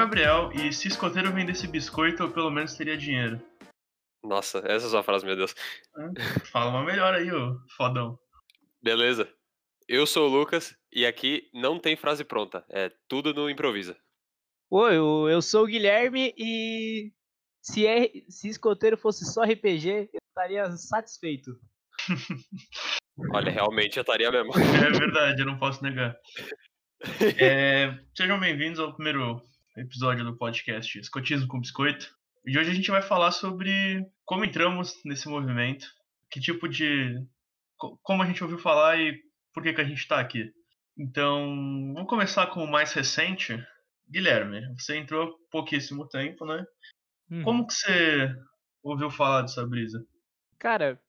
É Gabriel, e se escoteiro vendesse biscoito, eu pelo menos teria dinheiro. Nossa, essa é a sua frase, meu Deus. Fala uma melhor aí, ô fodão. Beleza. Eu sou o Lucas e aqui não tem frase pronta. É tudo no improvisa. Oi, eu, eu sou o Guilherme e se, é, se escoteiro fosse só RPG, eu estaria satisfeito. Olha, realmente eu estaria mesmo. É verdade, eu não posso negar. É, sejam bem-vindos ao primeiro episódio do podcast Escotismo com Biscoito. E hoje a gente vai falar sobre como entramos nesse movimento, que tipo de. co- como a gente ouviu falar e por que, que a gente está aqui. Então, vamos começar com o mais recente. Guilherme, você entrou há pouquíssimo tempo, né? Uhum. Como que você ouviu falar dessa brisa? Cara,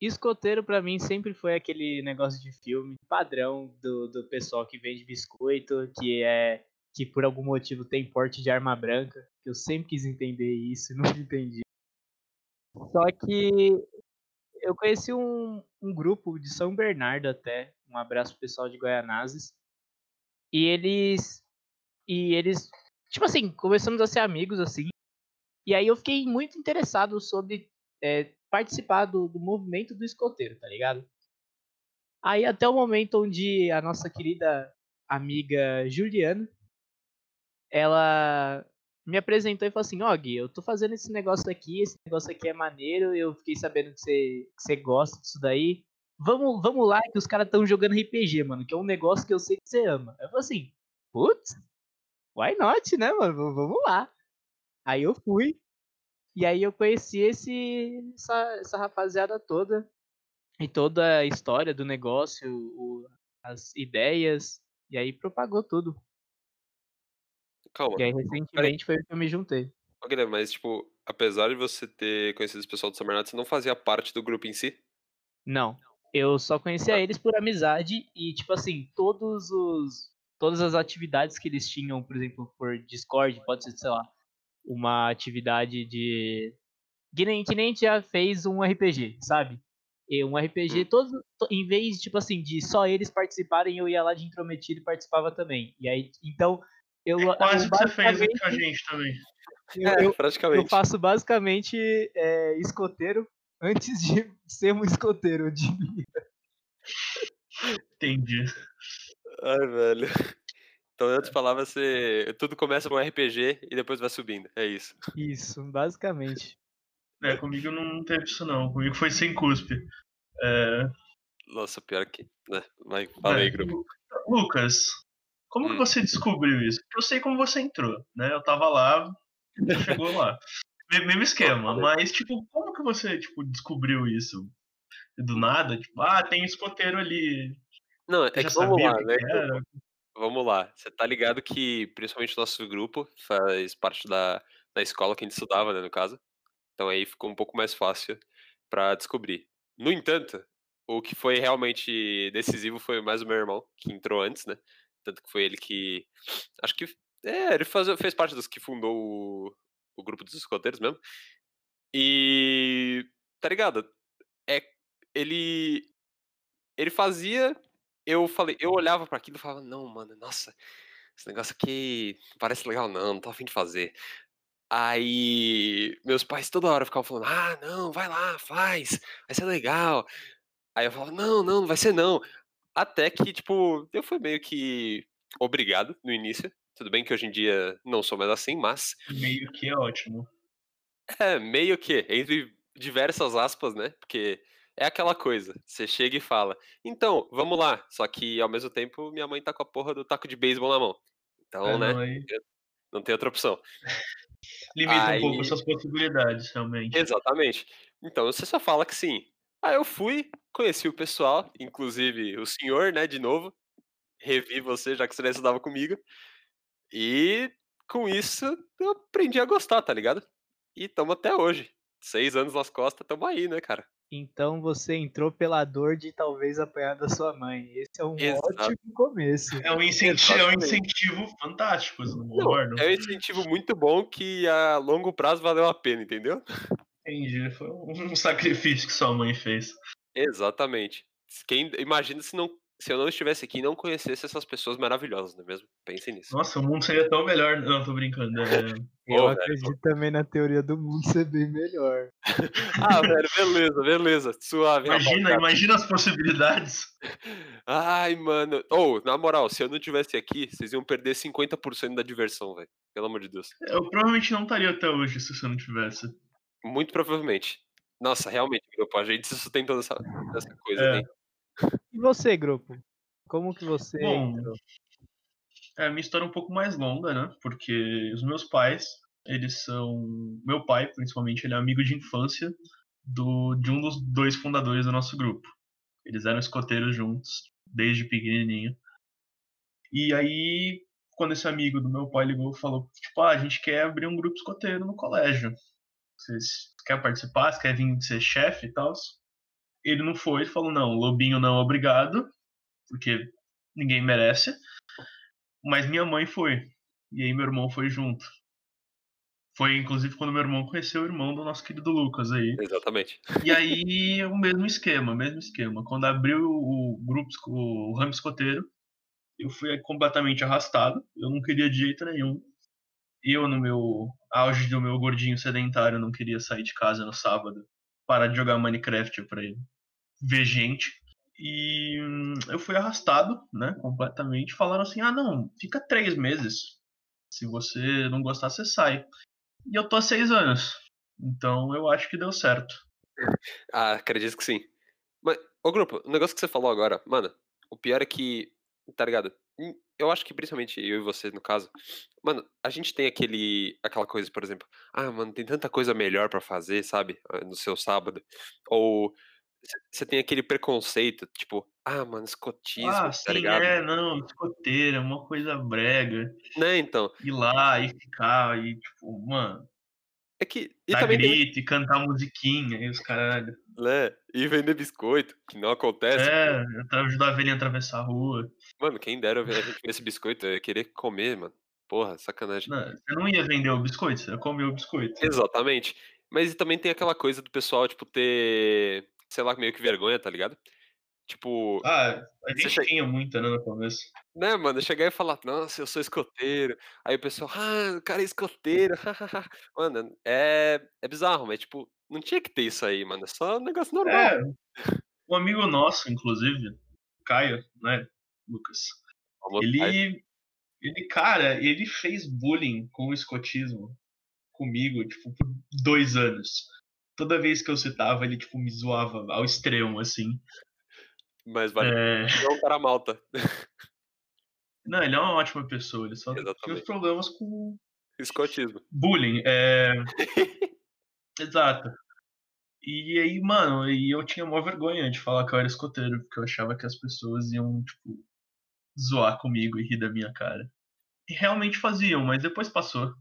escoteiro pra mim sempre foi aquele negócio de filme padrão do, do pessoal que vende biscoito, que é que por algum motivo tem porte de arma branca. que Eu sempre quis entender isso e nunca entendi. Só que eu conheci um, um grupo de São Bernardo até. Um abraço pessoal de Goianazes. E eles. E eles. Tipo assim, começamos a ser amigos assim. E aí eu fiquei muito interessado sobre é, participar do, do movimento do escoteiro, tá ligado? Aí até o momento onde a nossa querida amiga Juliana, ela me apresentou e falou assim, ó Gui, eu tô fazendo esse negócio aqui, esse negócio aqui é maneiro, eu fiquei sabendo que você, que você gosta disso daí. Vamos, vamos lá que os caras estão jogando RPG, mano, que é um negócio que eu sei que você ama. Eu falei assim, putz, why not, né, mano? Vamos lá. Aí eu fui, e aí eu conheci esse, essa, essa rapaziada toda e toda a história do negócio, o- as ideias, e aí propagou tudo. Calma. E aí recentemente foi que eu me juntei. Guilherme, mas tipo, apesar de você ter conhecido esse pessoal do São Bernardo, você não fazia parte do grupo em si? Não, eu só conhecia eles por amizade e tipo assim, todos os todas as atividades que eles tinham, por exemplo, por Discord, pode ser, sei lá, uma atividade de que nem, que nem a gente já fez um RPG, sabe? E um RPG, Hum. todos, em vez, tipo assim, de só eles participarem, eu ia lá de intrometido e participava também. E aí, então, eu, É quase eu que você fez aqui com a gente também. eu- É, eu- praticamente. eu faço basicamente é, escoteiro antes de ser um escoteiro, eu diria. Entendi. Ai, velho. Então, em outras palavras, você... tudo começa com um RPG e depois vai subindo. É isso. Isso, basicamente. É, comigo não teve isso não. Comigo foi sem cuspe. É, Nossa, pior que. Né? Vai, fala aí, é, grupo. Lucas, como que Hum. você descobriu isso? Porque eu sei como você entrou, né? Eu tava lá, chegou lá. Me- Mesmo esquema, mas tipo, como que você tipo, descobriu isso? Do nada? Tipo, ah, tem escoteiro ali. Não, é que vamos lá, né? que? Vamos lá. Você tá ligado que, principalmente o nosso grupo, faz parte da, da escola que a gente estudava, né, no caso. Então aí ficou um pouco mais fácil pra descobrir. No entanto, o que foi realmente decisivo foi mais o meu irmão, que entrou antes, né? Tanto que foi ele que. Acho que. É, ele faz, fez parte dos que fundou o, o grupo dos escoteiros mesmo. E. Tá ligado? É, ele. Ele fazia. Eu falei, eu olhava pra aquilo e falava, não, mano, nossa, esse negócio aqui parece legal, não, não tô afim de fazer. Aí meus pais toda hora ficavam falando, ah, não, vai lá, faz, vai ser legal. Aí eu falava, não, não, não vai ser não. Até que, tipo, eu fui meio que obrigado no início. Tudo bem que hoje em dia não sou mais assim, mas Meio que é ótimo. é meio que, entre diversas aspas, né? Porque é aquela coisa, você chega e fala, então, vamos lá. Só que ao mesmo tempo minha mãe tá com a porra do taco de beisebol na mão. Então, É, né, não, aí não tem outra opção. limita Aí- um pouco as suas possibilidades, realmente. Exatamente. Então você só fala que sim. Aí eu fui, conheci o pessoal, inclusive o senhor, né, de novo. Revi você, já que você não estudava comigo. E com isso eu aprendi a gostar, tá ligado? E tamo até hoje. Seis anos nas costas, tamo aí, né, cara? Então você entrou pela dor de talvez apanhar da sua mãe. Esse é um Exato. ótimo começo. É um incentivo, é um incentivo fantástico, não Não, concordam? é um incentivo muito bom que a longo prazo valeu a pena, entendeu? Entendi. Foi um sacrifício que sua mãe fez. Exatamente. Quem, imagina se não se eu não estivesse aqui e não conhecesse essas pessoas maravilhosas, não é mesmo? Pensem nisso. Nossa, o mundo seria tão melhor. Não, tô brincando. É... Eu acredito velho. também na teoria do mundo ser bem melhor. Ah, velho, beleza, beleza. Suave. Imagina, imagina as possibilidades. Ai, mano. Ou, na moral, se eu não tivesse aqui, vocês iam perder 50% da diversão, velho. Pelo amor de Deus. Eu provavelmente não estaria até hoje se você não tivesse. Muito provavelmente. Nossa, realmente, grupo, a gente se sustenta dessa, dessa coisa, É. né? E você, grupo? Como que você Bom, entrou? É, a minha história é um pouco mais longa, né? Porque os meus pais, eles são. Meu pai, principalmente, ele é amigo de infância do, de um dos dois fundadores do nosso grupo. Eles eram escoteiros juntos, desde pequenininho. E aí, quando esse amigo do meu pai ligou, falou: Tipo, ah, a gente quer abrir um grupo escoteiro no colégio. Vocês querem participar? Você quer vir ser chefe e tal? Ele não foi, ele falou: Não, Lobinho não, obrigado, porque ninguém merece. Mas minha mãe foi. E aí meu irmão foi junto. Foi inclusive quando meu irmão conheceu o irmão do nosso querido Lucas aí. Exatamente. E aí o mesmo esquema, mesmo esquema. Quando abriu o grupo, o ramo escoteiro, eu fui completamente arrastado. Eu não queria de jeito nenhum. Eu, no meu auge do meu gordinho sedentário, não queria sair de casa no sábado. Parar de jogar Minecraft pra ir ver gente. E hum, eu fui arrastado, né, completamente. Falaram assim: ah, não, fica três meses. Se você não gostar, você sai. E eu tô há seis anos. Então eu acho que deu certo. Ah, acredito que sim. Mas, ô grupo, o negócio que você falou agora, mano, o pior é que, tá ligado? Hum, Eu acho que principalmente eu e você, no caso, mano, a gente tem aquele, aquela coisa, por exemplo, ah, mano, tem tanta coisa melhor pra fazer, sabe? ah, No seu sábado. Ou você tem aquele preconceito, tipo, ah, mano, escotismo, ah, tá sim, ligado? é, não, escoteiro, é uma coisa brega. Né, então. Ir lá e ficar, e tipo, mano, É que. E dar também tem, grito e cantar musiquinha e os caralho. né? E vender biscoito, que não acontece. É, eu ajudar a velhinha a atravessar a rua. Mano, quem dera ver a gente ver esse biscoito, eu ia querer comer, mano. Porra, sacanagem. Não, você não ia vender o biscoito, você ia comer o biscoito. Exatamente. Mas também tem aquela coisa do pessoal, tipo, ter, sei lá, meio que vergonha, tá ligado? Tipo, Ah, a gente tinha muita, né, no começo. Né, mano, chegar e falar, nossa, eu sou escoteiro. Aí o pessoal, ah, o cara é escoteiro. mano, é, é bizarro, mas, tipo, não tinha que ter isso aí, mano. É só um negócio normal. É, um amigo nosso, inclusive, Caio, né, Lucas, Vamos lá. ele, ele, cara, ele fez bullying com o escotismo comigo, tipo, por dois anos. Toda vez que eu citava, ele, tipo, me zoava ao extremo, assim. Mas vale É, não para malta. Não, ele é uma ótima pessoa, ele só tinha os Exatamente. problemas com Escotismo. bullying. É... Exato. E aí, mano, e eu tinha maior vergonha de falar que eu era escoteiro, porque eu achava que as pessoas iam, tipo, zoar comigo e rir da minha cara. E realmente faziam, mas depois passou.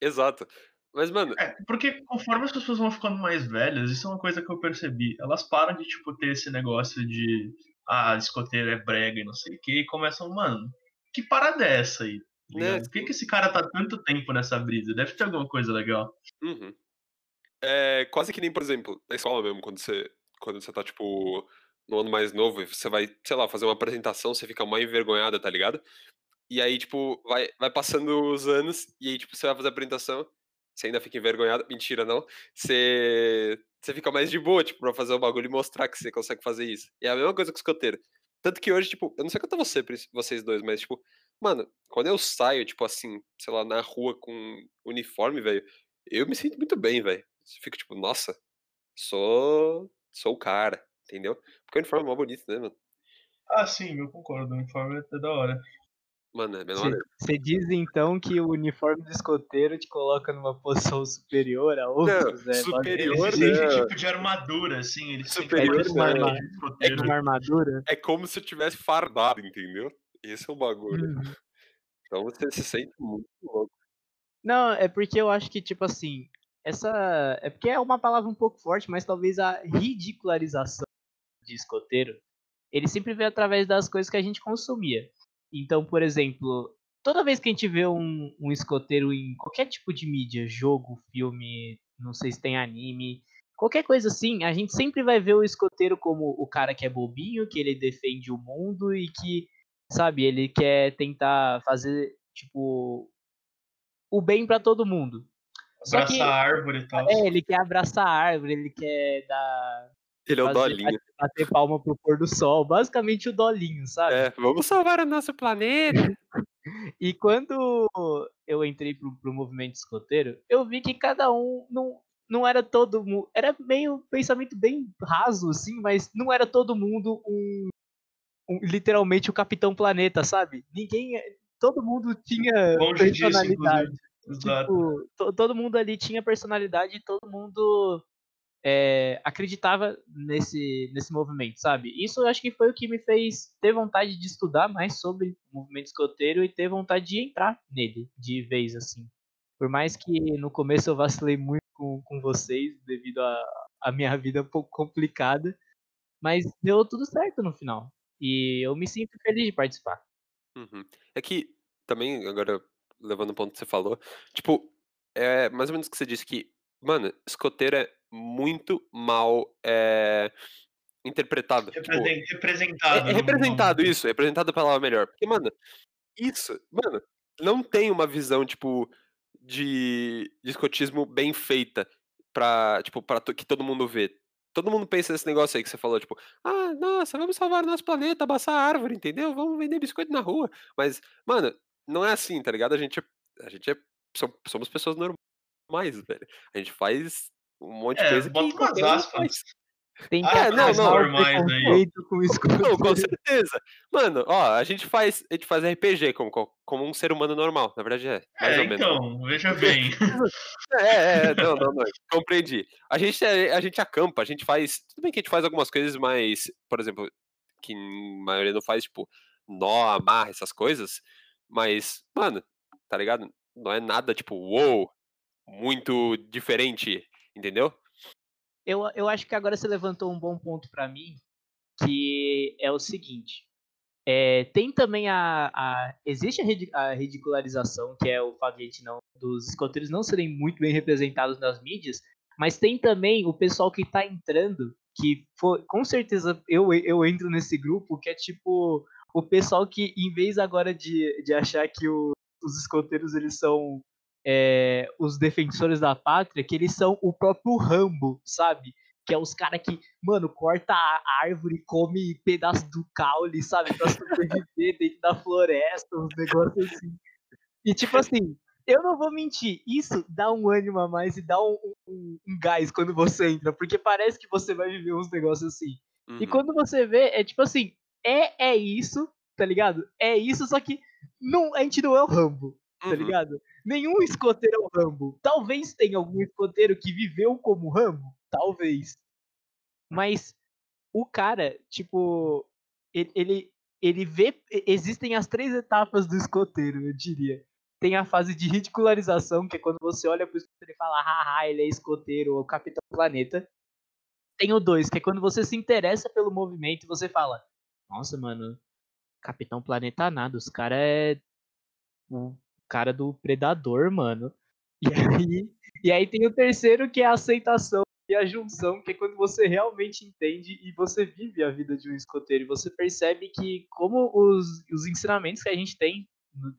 Exato. Mas, mano, É, porque conforme as pessoas vão ficando mais velhas, isso é uma coisa que eu percebi. Elas param de, tipo, ter esse negócio de ah, escoteiro é brega e não sei o que, e começam, mano, que parada é essa aí? tá Né? Por que, que esse cara tá tanto tempo nessa brisa? Deve ter alguma coisa legal. Uhum. É quase que nem, por exemplo, na escola mesmo, quando você, quando você tá, tipo, no ano mais novo você vai, sei lá, fazer uma apresentação, você fica mais envergonhada, tá ligado? E aí, tipo, vai, vai passando os anos e aí, tipo, você vai fazer a apresentação, você ainda fica envergonhada. Mentira, não. Você, você fica mais de boa, tipo, pra fazer o bagulho e mostrar que você consegue fazer isso. E é a mesma coisa com o escoteiro. Tanto que hoje, tipo, eu não sei quanto a você, vocês dois, mas, tipo, mano, quando eu saio, tipo, assim, sei lá, na rua com uniforme, velho, eu me sinto muito bem, velho. Fico tipo, nossa, sou, sou o cara, entendeu? Porque o uniforme é mó bonito, né, mano? Ah, sim, eu concordo. O uniforme é da hora. Mano, é. Você diz então que o uniforme do escoteiro te coloca numa posição superior a outros? é, superior, Ele né? tem esse tipo de armadura, assim. Ele Superior, uma parecer arma- de É uma armadura? É como se eu tivesse fardado, entendeu? Esse é o bagulho. Uhum. Então você se sente muito louco. Não, é porque eu acho que, tipo assim, essa. É porque é uma palavra um pouco forte, mas talvez a ridicularização de escoteiro, ele sempre veio através das coisas que a gente consumia. Então, por exemplo, toda vez que a gente vê um, um escoteiro em qualquer tipo de mídia, jogo, filme, não sei se tem anime, qualquer coisa assim, a gente sempre vai ver o escoteiro como o cara que é bobinho, que ele defende o mundo e que, sabe, ele quer tentar fazer, tipo, o bem para todo mundo. Abraçar a árvore e tal. É, ele quer abraçar a árvore, ele quer dar. Ele é o fazer, Dolinho. Bater palma pro pôr do sol. Basicamente o Dolinho, sabe? É, vamos salvar o nosso planeta. e quando eu entrei pro, pro movimento escoteiro, eu vi que cada um não, não era todo mundo. Era meio pensamento bem raso, assim, mas não era todo mundo um, um literalmente o Capitão Planeta, sabe? Ninguém. Todo mundo tinha Longe personalidade. Disso, Tipo, to, todo mundo ali tinha personalidade e todo mundo é, acreditava nesse, nesse movimento, sabe? Isso eu acho que foi o que me fez ter vontade de estudar mais sobre o movimento escoteiro e ter vontade de entrar nele de vez, assim. Por mais que no começo eu vacilei muito com, com vocês, devido a minha vida um pouco complicada, mas deu tudo certo no final. E eu me sinto feliz de participar. Uhum. É que também, agora levando o ponto que você falou, tipo, é mais ou menos o que você disse que, mano, escoteiro é muito mal é, interpretado. Represent, tipo, representado. É, é representado, isso, é representado pela palavra melhor. Porque, mano, isso, mano, não tem uma visão, tipo, de, de escotismo bem feita pra, tipo, pra que todo mundo vê. Todo mundo pensa nesse negócio aí que você falou, tipo, ah, nossa, vamos salvar o nosso planeta, abaçar a árvore, entendeu? Vamos vender biscoito na rua. Mas, mano, não é assim, tá ligado? A gente, é, a gente é, somos pessoas normais, velho. A gente faz um monte de é, coisa que qualquer um faz. Tem ah, é, não, não, normais aí. Com, não, com certeza. Mano, ó, a gente faz, a gente faz RPG como, como um ser humano normal, na verdade é. Mais é, ou menos. então, veja bem. é, é, não, não, não, compreendi. A gente, a gente acampa, a gente faz, tudo bem que a gente faz algumas coisas mais, por exemplo, que a maioria não faz, tipo, nó, amarra, essas coisas, mas, mano, tá ligado? Não é nada tipo, uou, muito diferente, entendeu? Eu, eu acho que agora você levantou um bom ponto para mim, que é o seguinte. É, tem também a, a existe a, a, ridicularização, que é o fato de não, dos escoteiros não serem muito bem representados nas mídias, mas tem também o pessoal que tá entrando, que for, com certeza eu, eu entro nesse grupo, que é tipo o pessoal que, em vez agora de, de achar que o, os escoteiros eles são é, os defensores da pátria, que eles são o próprio Rambo, sabe? Que é os caras que, mano, corta a árvore, come pedaço do caule, sabe? Pra sobreviver dentro da floresta, uns negócios assim. E tipo assim, eu não vou mentir, isso dá um ânimo a mais e dá um, um, um gás quando você entra, porque parece que você vai viver uns negócios assim. Uhum. E quando você vê, é tipo assim, é, é isso, tá ligado? É isso, só que não, a gente não é o Rambo, tá uhum. ligado? Nenhum escoteiro é o Rambo. Talvez tenha algum escoteiro que viveu como Rambo, talvez. Mas o cara, tipo, ele, ele, ele vê. Existem as três etapas do escoteiro, eu diria. Tem a fase de ridicularização, que é quando você olha pro escoteiro e fala, haha, ele é escoteiro, o Capitão Planeta. Tem o dois, que é quando você se interessa pelo movimento e você fala, nossa, mano, Capitão Planeta nada, os cara é o cara do Predador, mano. E aí, e aí tem o terceiro que é a aceitação e a junção, que é quando você realmente entende e você vive a vida de um escoteiro. E você percebe que como os, os ensinamentos que a gente tem,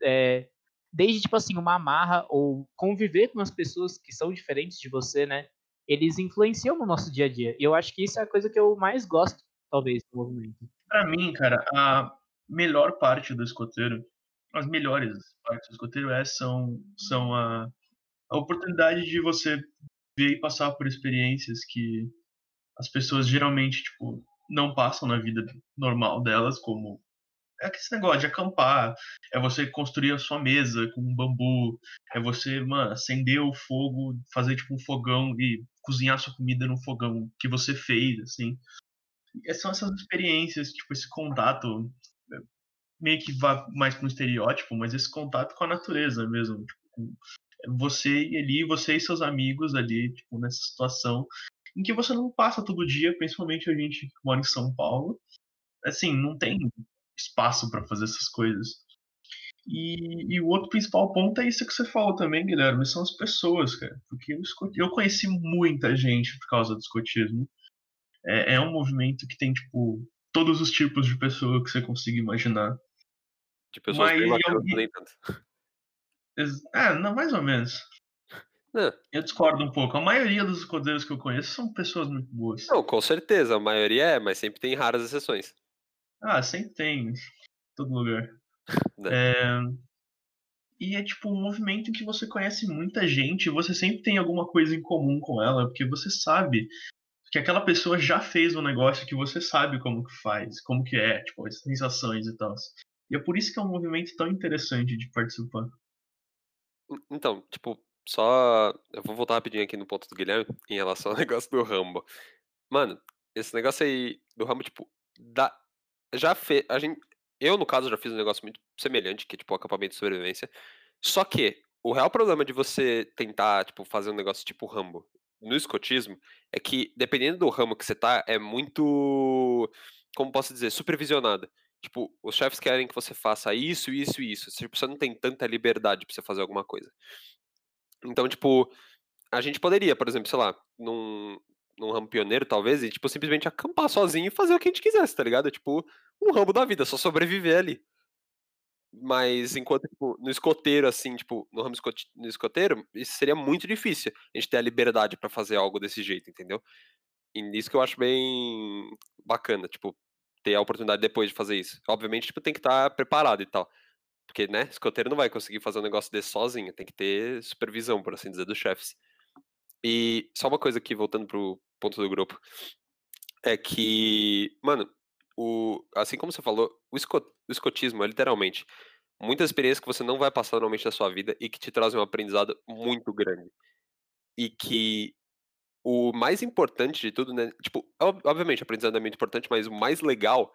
é, desde tipo assim, uma amarra ou conviver com as pessoas que são diferentes de você, né? Eles influenciam no nosso dia a dia. E eu acho que isso é a coisa que eu mais gosto, talvez, do movimento. Para mim, cara, a melhor parte do escoteiro, as melhores partes do escoteiro é, são, são a, a oportunidade de você ver e passar por experiências que as pessoas geralmente, tipo, não passam na vida normal delas, como é esse negócio de acampar, é você construir a sua mesa com um bambu, é você, mano, acender o fogo, fazer tipo um fogão e cozinhar sua comida no fogão que você fez, assim. São essas experiências, tipo, esse contato, meio que vai mais para um estereótipo, mas esse contato com a natureza mesmo. Tipo, você ali, você e seus amigos ali, tipo, nessa situação em que você não passa todo dia, principalmente a gente que mora em São Paulo. Assim, não tem espaço para fazer essas coisas. E, e, o outro principal ponto é isso que você falou também, Guilherme, são as pessoas, cara. Porque eu, eu conheci muita gente por causa do escotismo. É, é, um movimento que tem, tipo, todos os tipos de pessoa que você consiga imaginar. De pessoas Mas, bem bacanas, eu... nem tanto. É, não, mais ou menos. É. Eu discordo um pouco. A maioria dos escoteiros que eu conheço são pessoas muito boas. Não, com certeza. A maioria é, mas sempre tem raras exceções. Ah, sempre tem. Em todo lugar. É. E é tipo um movimento em que você conhece muita gente e você sempre tem alguma coisa em comum com ela, porque você sabe que aquela pessoa já fez um negócio que você sabe como que faz, como que é, tipo, as sensações e tal. E é por isso que é um movimento tão interessante de participar. Então, tipo, só. Eu vou voltar rapidinho aqui no ponto do Guilherme em relação ao negócio do Rambo. Mano, esse negócio aí do Rambo, tipo, dá. Já fez. A gente, eu, no caso, já fiz um negócio muito semelhante, que é tipo acampamento de sobrevivência. Só que o real problema de você tentar, tipo, fazer um negócio tipo Rambo no escotismo é que, dependendo do ramo que você tá, é muito. Como posso dizer? Supervisionado. Tipo, os chefes querem que você faça isso, isso e isso. Tipo, você não tem tanta liberdade pra você fazer alguma coisa. Então, tipo, a gente poderia, por exemplo, sei lá, num, num ramo pioneiro, talvez, e, tipo, simplesmente acampar sozinho e fazer o que a gente quisesse, tá ligado? Tipo, um ramo da vida, só sobreviver ali. Mas enquanto, tipo, no escoteiro, assim, tipo, no ramo no escoteiro, isso seria muito difícil. A gente ter a liberdade para fazer algo desse jeito, entendeu? E nisso que eu acho bem bacana, tipo, ter a oportunidade depois de fazer isso. Obviamente, tipo, tem que estar tá preparado e tal. Porque, né, escoteiro não vai conseguir fazer um negócio desse sozinho, tem que ter supervisão, por assim dizer, dos chefes. E só uma coisa aqui, voltando pro ponto do grupo, é que, mano, o, assim como você falou, o, escot, o escotismo é literalmente muitas experiências que você não vai passar normalmente na sua vida e que te trazem um aprendizado muito grande. E que o mais importante de tudo, né? Tipo, obviamente, aprendizado é muito importante, mas o mais legal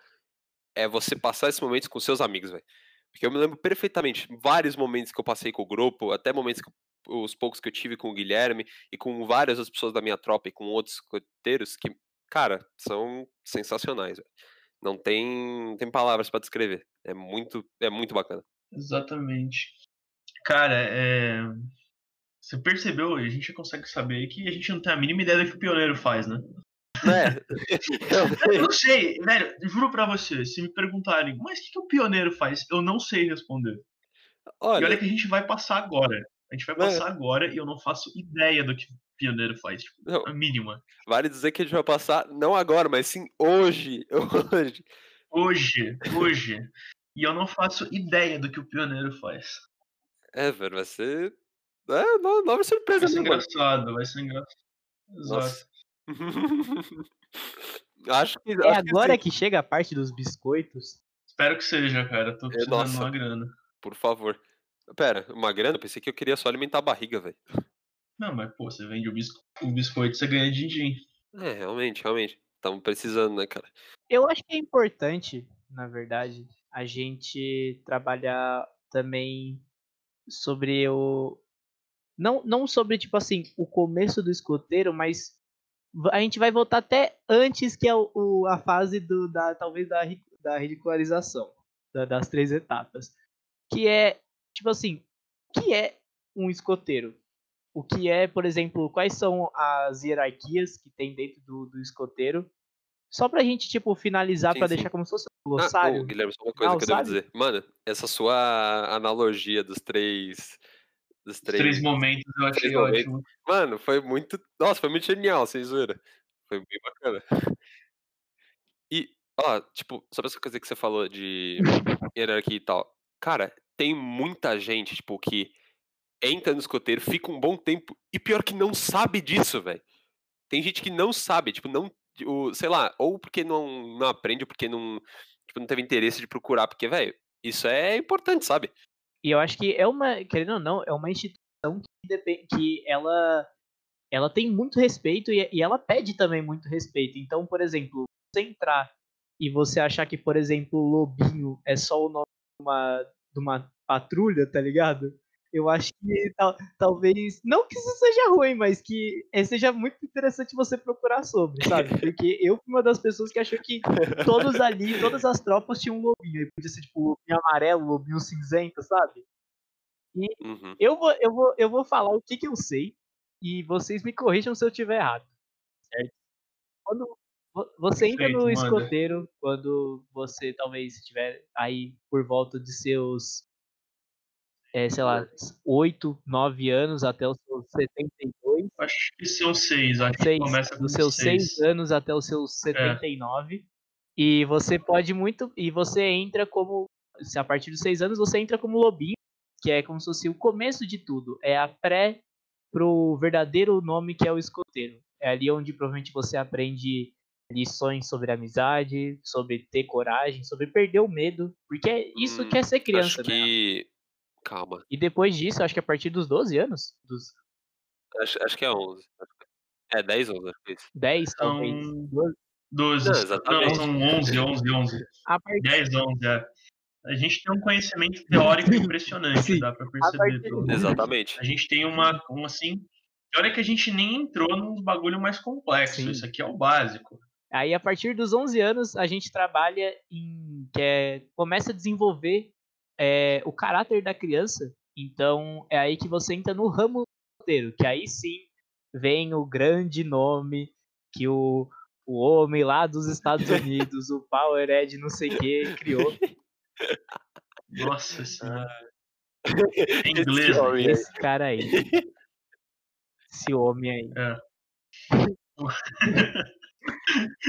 é você passar esses momentos com seus amigos, velho. Porque eu me lembro perfeitamente vários momentos que eu passei com o grupo, até momentos que os poucos que eu tive com o Guilherme e com várias outras pessoas da minha tropa e com outros escoteiros que, cara, são sensacionais, velho. Não tem, tem palavras para descrever. É muito, é muito bacana. Exatamente. Cara, é... você percebeu, a gente consegue saber que a gente não tem a mínima ideia do que o pioneiro faz, né? É. eu não sei, velho, juro pra você, se me perguntarem, mas o que, que o pioneiro faz? Eu não sei responder. Olha... E olha que a gente vai passar agora. A gente vai passar é. agora e eu não faço ideia do que pioneiro faz, tipo, não, a mínima. Vale dizer que a gente vai passar, não agora, mas sim hoje. Hoje. Hoje, hoje. E eu não faço ideia do que o pioneiro faz. É, velho, vai ser. É, nova surpresa, Vai ser engraçado, vai ser engraçado. Exato. acho que. É acho agora que, que, chega a parte dos biscoitos. Espero que seja, cara. Tô precisando de uma grana. Por favor. Pera, uma grana? Pensei que eu queria só alimentar a barriga, velho. Não, mas pô, você vende o, bisco... o biscoito, você ganha din-din. É, realmente, realmente. Estamos precisando, né, cara? Eu acho que é importante, na verdade, a gente trabalhar também sobre o. Não, não sobre, tipo assim, o começo do escoteiro, mas a gente vai voltar até antes que é o, o a fase do, da, talvez da, da ridicularização da, das três etapas. Que é, tipo assim, o que é um escoteiro? o que é, por exemplo, quais são as hierarquias que tem dentro do, do escoteiro. Só pra gente, tipo, finalizar, para deixar como se fosse um glossário. Ah, oh, Guilherme, só uma coisa ah, que eu devo dizer. Mano, essa sua analogia dos três. Dos três, três momentos eu achei ótimo. Mano, foi muito. Nossa, foi muito genial, vocês viram. Foi bem bacana. E, ó, tipo, sobre essa coisa que você falou de hierarquia e tal. Cara, tem muita gente, tipo, que entra no escoteiro, fica um bom tempo e pior que não sabe disso, velho. Tem gente que não sabe, tipo, não, o, sei lá, ou porque não, não aprende, ou porque não, tipo, não teve interesse de procurar, porque, velho, isso é importante, sabe? E eu acho que é uma, querendo ou não, é uma instituição que, que ela, ela tem muito respeito e, e ela pede também muito respeito. Então, por exemplo, você entrar e você achar que, por exemplo, Lobinho é só o nome de uma, de uma patrulha, tá ligado? Eu acho que tal, talvez. Não que isso seja ruim, mas que é, seja muito interessante você procurar sobre, sabe? Porque eu fui uma das pessoas que achou que todos ali, todas as tropas tinham um lobinho. E podia ser tipo lobinho amarelo, lobinho cinzento, sabe? E Uhum. eu vou, eu vou, eu vou falar o que, que eu sei e vocês me corrijam se eu estiver errado. Certo? Quando vo- você entra no escoteiro, quando você talvez estiver aí por volta de seus, é, sei lá, 8, 9 anos até os seus 72, Acho que são seis, acho que seis, começa com dos seus seis. 6 anos até os seus 79. E você pode muito. E você entra como. Se a partir dos 6 anos você entra como lobinho, que é como se fosse o começo de tudo. É a pré pro verdadeiro nome que é o escoteiro. É ali onde provavelmente você aprende lições sobre amizade, sobre ter coragem, sobre perder o medo. Porque é isso Hum, que é ser criança, Acho né? que. Calma. E depois disso, acho que a partir dos 12 anos, dos Acho, acho que é 11. É 10, 11, acho que é isso. 10 talvez. São 12, 12. Não, Não, exatamente. são 11, 11, 11. a partir 10, 11, é. A gente tem um conhecimento teórico impressionante, Sim. dá pra perceber. menos. Exatamente. A gente tem uma, um assim. Pior é que a gente nem entrou num bagulho mais complexo. Sim. Isso aqui é o básico. Aí a partir dos 11 anos a gente trabalha em que é, começa a desenvolver é, o caráter da criança. Então é aí que você entra no ramo roteiro, que aí sim vem o grande nome que o, o homem lá dos Estados Unidos, o Powerhead não sei o que, criou. Nossa senhora. Esse Em inglês. homem aí. Esse cara aí. Esse homem aí. É.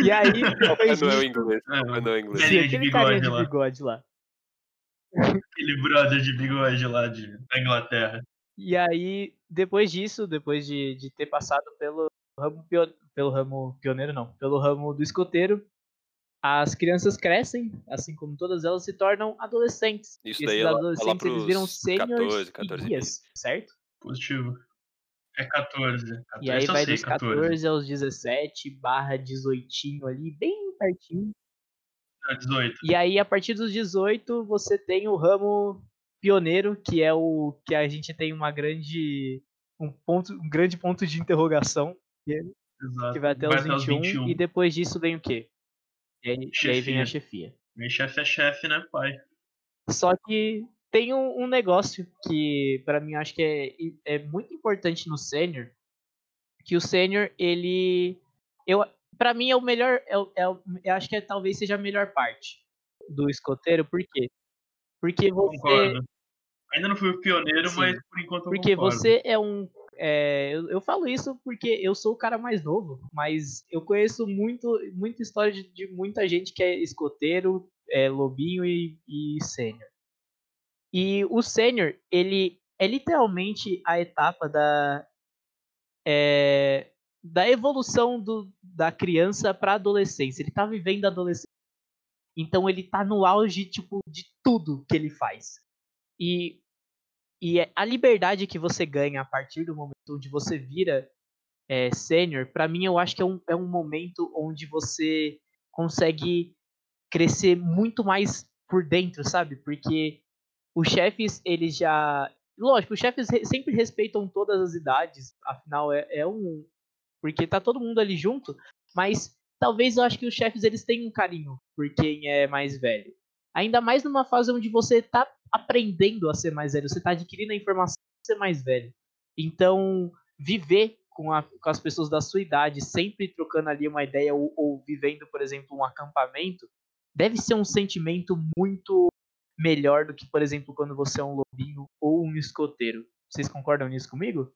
E aí, Não é o inglês. É, Não é o inglês. sim, aquele carinha de bigode lá. Aquele brother de bigode lá de, da Inglaterra. E aí, depois disso, depois de, de ter passado pelo ramo, pelo ramo pioneiro, não, pelo ramo do escoteiro, as crianças crescem, assim como todas elas se tornam adolescentes. Isso e daí esses é lá adolescentes eles viram sêniores 14, 14 e guias, certo? Positivo. É 14. 14 E aí vai sei, dos 14 aos 17, barra 18 ali, bem pertinho. Não, 18. E aí, a partir dos 18, você tem o ramo pioneiro, que é o que a gente tem uma grande um ponto, um grande ponto de interrogação, Exato. que vai até os 21, e depois disso vem o quê? E aí, e aí vem a chefia. Meu chefe é chefe, né, pai? Só que tem um, um negócio que pra mim acho que é, é muito importante no sênior, que o sênior ele eu para mim é o melhor é, é, eu acho que é, talvez seja a melhor parte do escoteiro, por quê? Porque você Concordo. Ainda não fui o pioneiro, Sim. mas por enquanto eu Porque concordo. você é um. é, eu, eu falo isso porque eu sou o cara mais novo, mas eu conheço muito, muita história de, de muita gente que é escoteiro, é, lobinho e, e sênior. E o sênior, ele é literalmente a etapa da. é, da evolução do, da criança para adolescência. Ele tá vivendo a adolescência. Então ele tá no auge, tipo, de tudo que ele faz. E e é- a liberdade que você ganha a partir do momento onde você vira é, sênior, pra mim eu acho que é um, é um momento onde você consegue crescer muito mais por dentro, sabe? Porque os chefes, eles já. Lógico, os chefes re- sempre respeitam todas as idades, afinal é, é um. Porque tá todo mundo ali junto, mas talvez eu acho que os chefes eles têm um carinho por quem é mais velho. Ainda mais numa fase onde você tá aprendendo a ser mais velho, você tá adquirindo a informação de ser mais velho. Então, viver com, a- com as pessoas da sua idade, sempre trocando ali uma ideia ou, ou vivendo, por exemplo, um acampamento, deve ser um sentimento muito melhor do que, por exemplo, quando você é um lobinho ou um escoteiro. Vocês concordam nisso comigo?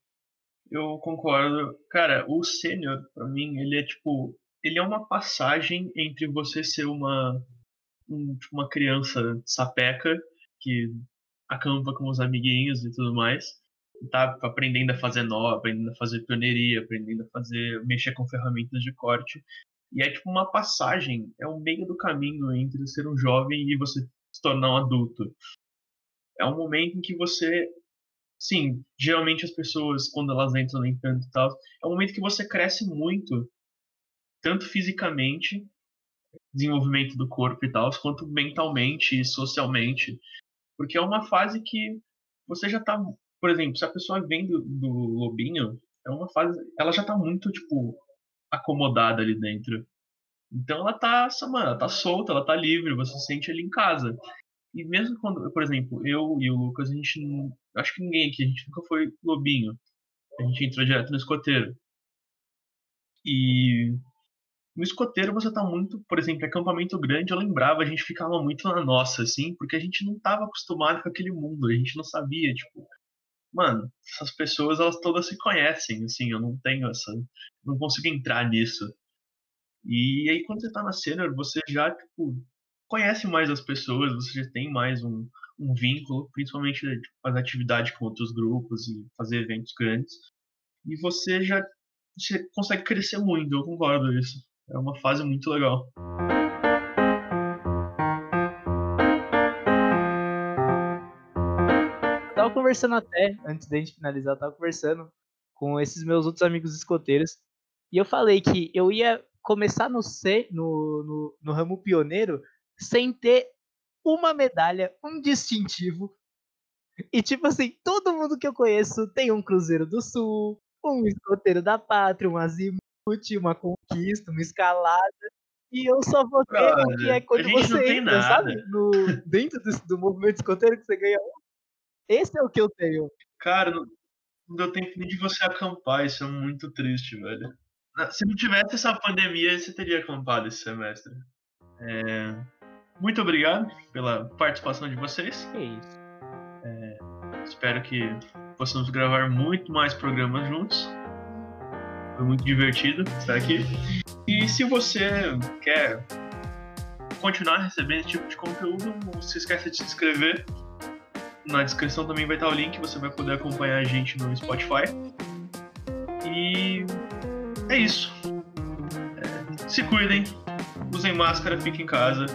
Eu concordo. Cara, o sênior, pra mim, ele é tipo. Ele é uma passagem entre você ser uma. um- tipo, uma criança sapeca que acampa com os amiguinhos e tudo mais. Tá aprendendo a fazer nó, aprendendo a fazer pioneiria, aprendendo a fazer. mexer com ferramentas de corte. E é tipo uma passagem, é um meio do caminho entre ser um jovem e você se tornar um adulto. É um momento em que você sim, geralmente as pessoas, quando elas entram no encanto e tal, é um momento que você cresce muito, tanto fisicamente, desenvolvimento do corpo e tal, quanto mentalmente e socialmente. Porque é uma fase que você já tá por exemplo, se a pessoa vem do, do lobinho, é uma fase. Ela já tá muito, tipo, acomodada ali dentro. Então ela tá, mano, ela tá solta, ela tá livre, você se sente ali em casa. E mesmo quando, por exemplo, eu e o Lucas, a gente. Acho que ninguém aqui, a gente nunca foi lobinho. A gente entrou direto no escoteiro. E no escoteiro você tá muito, por exemplo, acampamento grande, eu lembrava, a gente ficava muito na nossa, assim, porque a gente não tava acostumado com aquele mundo, a gente não sabia, tipo, mano, essas pessoas, elas todas se conhecem, assim, eu não tenho essa, não consigo entrar nisso. E aí quando você tá na cena, você já, tipo, conhece mais as pessoas, você já tem mais um, um vínculo, principalmente tipo, fazer atividade com outros grupos e fazer eventos grandes. E você já você consegue crescer muito, eu concordo isso. É uma fase muito legal. tava conversando até, antes da gente finalizar, eu tava conversando com esses meus outros amigos escoteiros. E eu falei que eu ia começar no, C, no, no, no ramo pioneiro sem ter uma medalha, um distintivo. E tipo assim, todo mundo que eu conheço tem um Cruzeiro do Sul, um escoteiro da pátria, um azimuth, uma conquista, uma escalada. E eu só vou ter o que é quando você entra, sabe? No, dentro do, do movimento escoteiro que você ganha um. Esse é o que eu tenho. Cara, não, não deu tempo nem de você acampar, isso é muito triste, velho. Se não tivesse essa pandemia, você teria acampado esse semestre. É... Muito obrigado pela participação de vocês. É isso. É... Espero que possamos gravar muito mais programas juntos. Foi muito divertido estar aqui. E se você quer continuar recebendo esse tipo de conteúdo, não se esqueça de se inscrever. Na descrição também vai estar o link, você vai poder acompanhar a gente no Spotify. E é isso. É, se cuidem, usem máscara, fiquem em casa